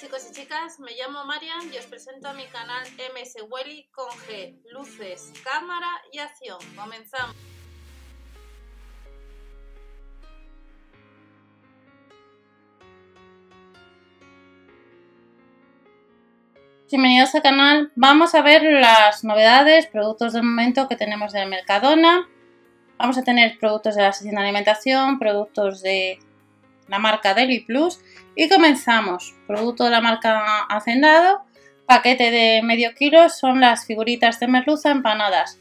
Chicos y chicas, me llamo Marian y os presento a mi canal MS Welly con G, luces, cámara y acción. Comenzamos. Bienvenidos al canal. Vamos a ver las novedades, productos del momento que tenemos de Mercadona. Vamos a tener productos de la sección de alimentación, productos de la marca Deli Plus y comenzamos. Producto de la marca Hacendado, paquete de medio kilo son las figuritas de merluza empanadas.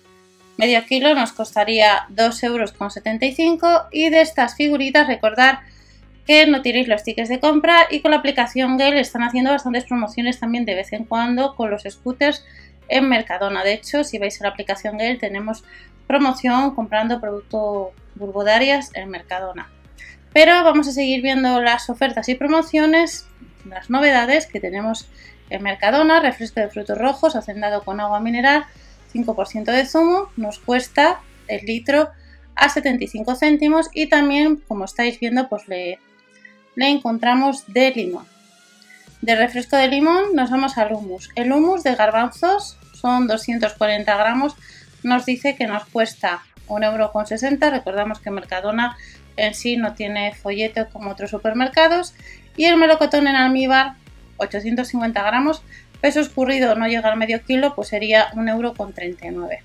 Medio kilo nos costaría 2,75 euros y de estas figuritas recordar que no tiréis los tickets de compra y con la aplicación Gale están haciendo bastantes promociones también de vez en cuando con los scooters en Mercadona. De hecho, si vais a la aplicación Gale tenemos promoción comprando producto burbodarias en Mercadona. Pero vamos a seguir viendo las ofertas y promociones, las novedades que tenemos en Mercadona, refresco de frutos rojos, hacendado con agua mineral, 5% de zumo, nos cuesta el litro a 75 céntimos y también, como estáis viendo, pues le, le encontramos de limón. De refresco de limón nos vamos al humus. El humus de garbanzos son 240 gramos, nos dice que nos cuesta 1,60€. Recordamos que Mercadona en sí no tiene folleto como otros supermercados. Y el melocotón en almíbar, 850 gramos, peso escurrido no llega al medio kilo, pues sería 1,39€.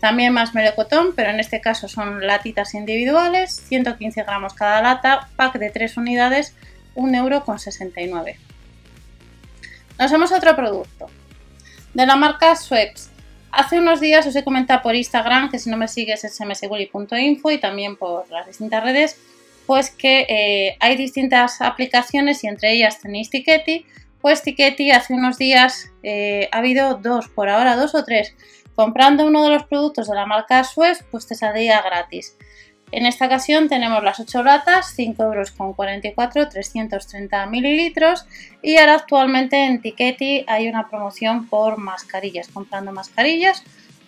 También más melocotón, pero en este caso son latitas individuales, 115 gramos cada lata, pack de 3 unidades, 1,69€. Nos vamos a otro producto, de la marca Sweps. Hace unos días os he comentado por Instagram, que si no me sigues es msguli.info y también por las distintas redes, pues que eh, hay distintas aplicaciones y entre ellas tenéis Tiketi. Pues Tiketi hace unos días eh, ha habido dos, por ahora dos o tres. Comprando uno de los productos de la marca Suez, pues te saldría gratis. En esta ocasión tenemos las 8 latas, 5 euros con 44, 330 mililitros y ahora actualmente en Tiketi hay una promoción por mascarillas. Comprando mascarillas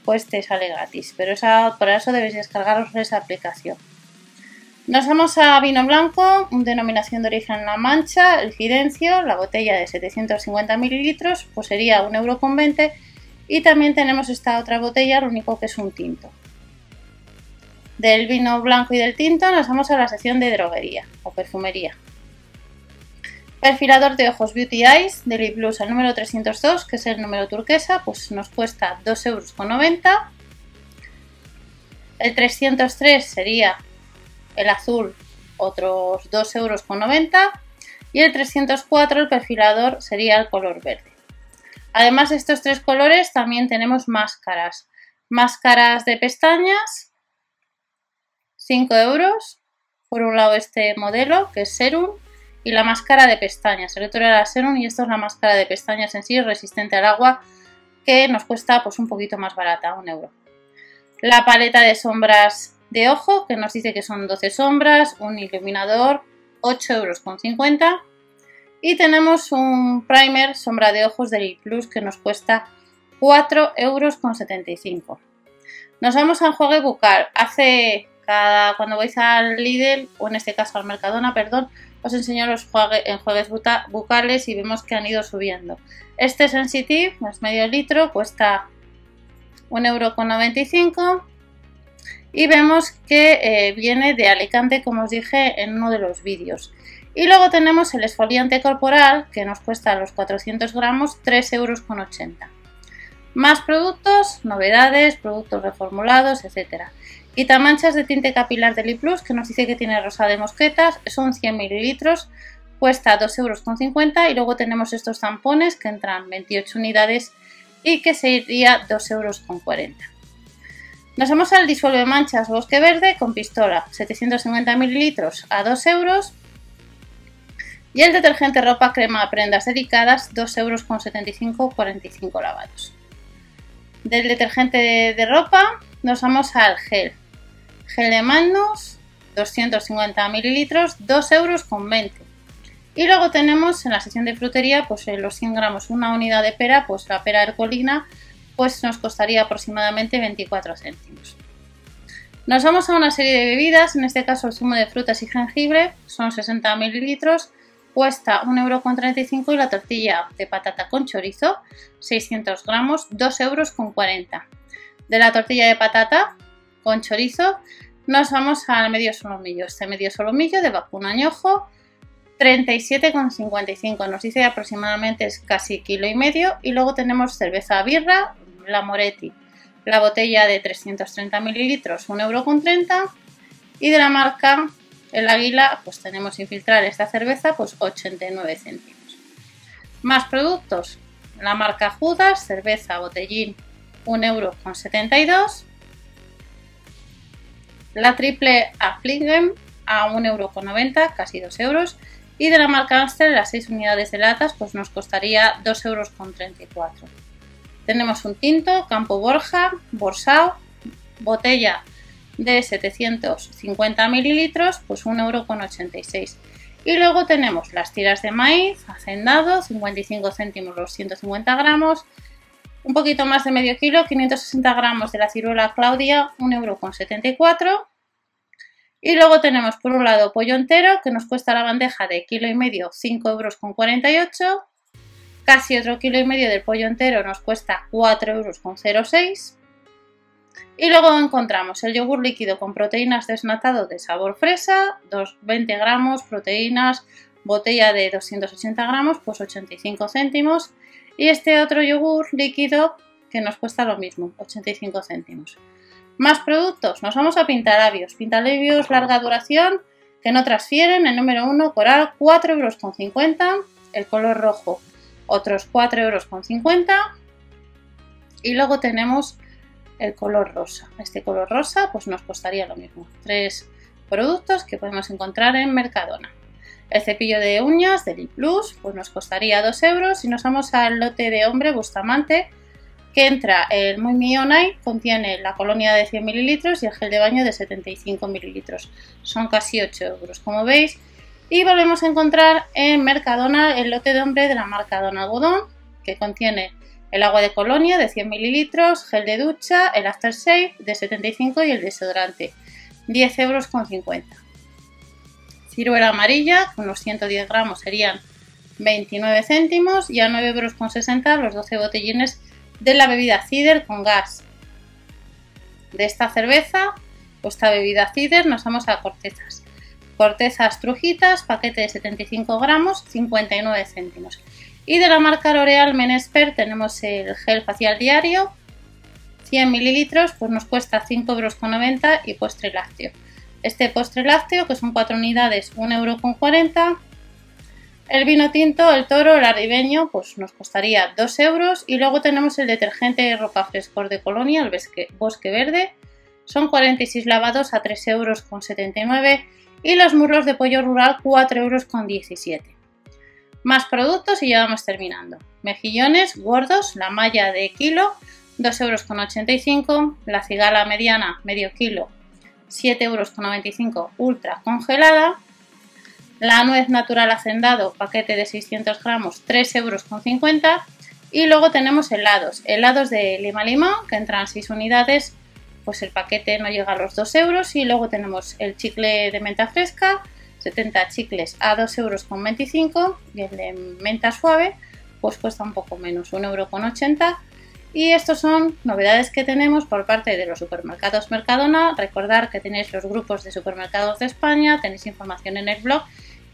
pues te sale gratis, pero esa, por eso debéis descargaros esa aplicación. Nos vamos a vino blanco, denominación de origen La Mancha, el Fidencio, la botella de 750 mililitros, pues sería 1,20 euro y también tenemos esta otra botella, lo único que es un tinto del vino blanco y del tinto nos vamos a la sección de droguería o perfumería. Perfilador de ojos Beauty Eyes de Lip Plus, el número 302, que es el número turquesa, pues nos cuesta 2,90 euros. El 303 sería el azul, otros 2,90 euros. Y el 304, el perfilador, sería el color verde. Además de estos tres colores, también tenemos máscaras. Máscaras de pestañas, 5 euros. Por un lado este modelo, que es Serum, y la máscara de pestañas. El otro era Serum y esto es la máscara de pestañas en sí, resistente al agua, que nos cuesta pues un poquito más barata, un euro. La paleta de sombras de ojo, que nos dice que son 12 sombras, un iluminador, 8 euros con 50. Y tenemos un primer sombra de ojos de Plus que nos cuesta 4 euros con 75. Nos vamos al juego bucal. Hace cuando vais al Lidl, o en este caso al Mercadona, perdón, os enseño los enjuagues bucales y vemos que han ido subiendo. Este Sensitive, es medio litro, cuesta 1,95€ y vemos que eh, viene de Alicante, como os dije en uno de los vídeos. Y luego tenemos el esfoliante corporal, que nos cuesta los 400 gramos 3,80€. Más productos, novedades, productos reformulados, etcétera. Quitamanchas de tinte capilar de Liplus, que nos dice que tiene rosa de mosquetas, son 100 mililitros, cuesta 2,50 euros. Y luego tenemos estos tampones que entran 28 unidades y que sería 2,40 euros. Nos vamos al disuelve manchas bosque verde con pistola, 750 mililitros a 2 euros. Y el detergente ropa crema prendas dedicadas, 2,75 euros, 45 lavados. Del detergente de ropa nos vamos al gel, Gel de manos, 250 mililitros, 2 euros con 20. Y luego tenemos en la sección de frutería, pues en los 100 gramos, una unidad de pera, pues la pera hercolina, pues nos costaría aproximadamente 24 céntimos. Nos vamos a una serie de bebidas, en este caso el zumo de frutas y jengibre, son 60 mililitros, cuesta 1,35€ y la tortilla de patata con chorizo, 600 gramos, 2,40€. De la tortilla de patata con chorizo nos vamos al medio solomillo. Este medio solomillo de vacuno añojo, 37,55. Nos dice aproximadamente es casi kilo y medio. Y luego tenemos cerveza birra, la Moretti. La botella de 330 mililitros, 1,30€. Y de la marca el águila, pues tenemos infiltrar esta cerveza, pues 89 céntimos. Más productos. La marca Judas, cerveza botellín, 1,72€. La triple Affligem a 1,90€, casi 2 euros. Y de la marca Amstel, las 6 unidades de latas, pues nos costaría 2,34€. Tenemos un tinto, Campo Borja, Borsao, botella de 750 mililitros, pues 1,86€. Y luego tenemos las tiras de maíz, hacendado, 55 céntimos los 150 gramos, un poquito más de medio kilo, 560 gramos de la ciruela Claudia, 1,74€. Y luego tenemos por un lado pollo entero, que nos cuesta la bandeja de kilo y medio 5,48 euros. Casi otro kilo y medio del pollo entero nos cuesta 4,06 euros. Y luego encontramos el yogur líquido con proteínas desnatado de sabor fresa, 20 gramos, proteínas, botella de 280 gramos, pues 85 céntimos. Y este otro yogur líquido que nos cuesta lo mismo, 85 céntimos. Más productos, nos vamos a pintalabios. Pintalabios larga duración que no transfieren. El número 1, coral, 4,50 euros. El color rojo, otros 4,50 euros. Y luego tenemos el color rosa. Este color rosa pues nos costaría lo mismo. Tres productos que podemos encontrar en Mercadona. El cepillo de uñas de Plus pues nos costaría 2 euros. Y nos vamos al lote de hombre Bustamante que entra el Muy Mionai, contiene la colonia de 100 mililitros y el gel de baño de 75 mililitros. Son casi 8 euros, como veis. Y volvemos a encontrar en Mercadona el lote de hombre de la marca Don Algodón, que contiene el agua de colonia de 100 mililitros, gel de ducha, el aftershave de 75 y el desodorante, 10 euros con 50. Ciruela amarilla, con unos 110 gramos serían 29 céntimos y a 9 euros con 60 los 12 botellines de la bebida cider con gas. De esta cerveza o esta bebida cider nos vamos a cortezas. Cortezas trujitas, paquete de 75 gramos, 59 céntimos. Y de la marca L'Oreal Menesper tenemos el gel facial diario, 100 mililitros, pues nos cuesta 5,90 euros y postre lácteo. Este postre lácteo, que son 4 unidades, 1,40 euro el vino tinto, el toro, el arribeño, pues nos costaría 2 euros. Y luego tenemos el detergente de ropa frescor de Colonia, el bosque, verde. Son 46 lavados a 3 euros con 79. Y los muslos de pollo rural 4 euros con 17. Más productos y ya vamos terminando. Mejillones gordos, la malla de kilo, 2 euros con 85. La cigala mediana, medio kilo, 7 euros con 95 ultra congelada la nuez natural hacendado, paquete de 600 gramos, 3,50 euros. Y luego tenemos helados, helados de lima limón, que entran 6 unidades, pues el paquete no llega a los 2 euros. Y luego tenemos el chicle de menta fresca, 70 chicles a 2,25 euros. Y el de menta suave, pues cuesta un poco menos, 1,80 euros. Y estos son novedades que tenemos por parte de los supermercados Mercadona. Recordar que tenéis los grupos de supermercados de España, tenéis información en el blog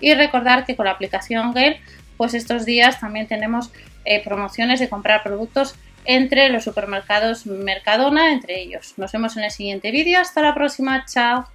y recordar que con la aplicación Gale, pues estos días también tenemos eh, promociones de comprar productos entre los supermercados Mercadona, entre ellos. Nos vemos en el siguiente vídeo. Hasta la próxima. Chao.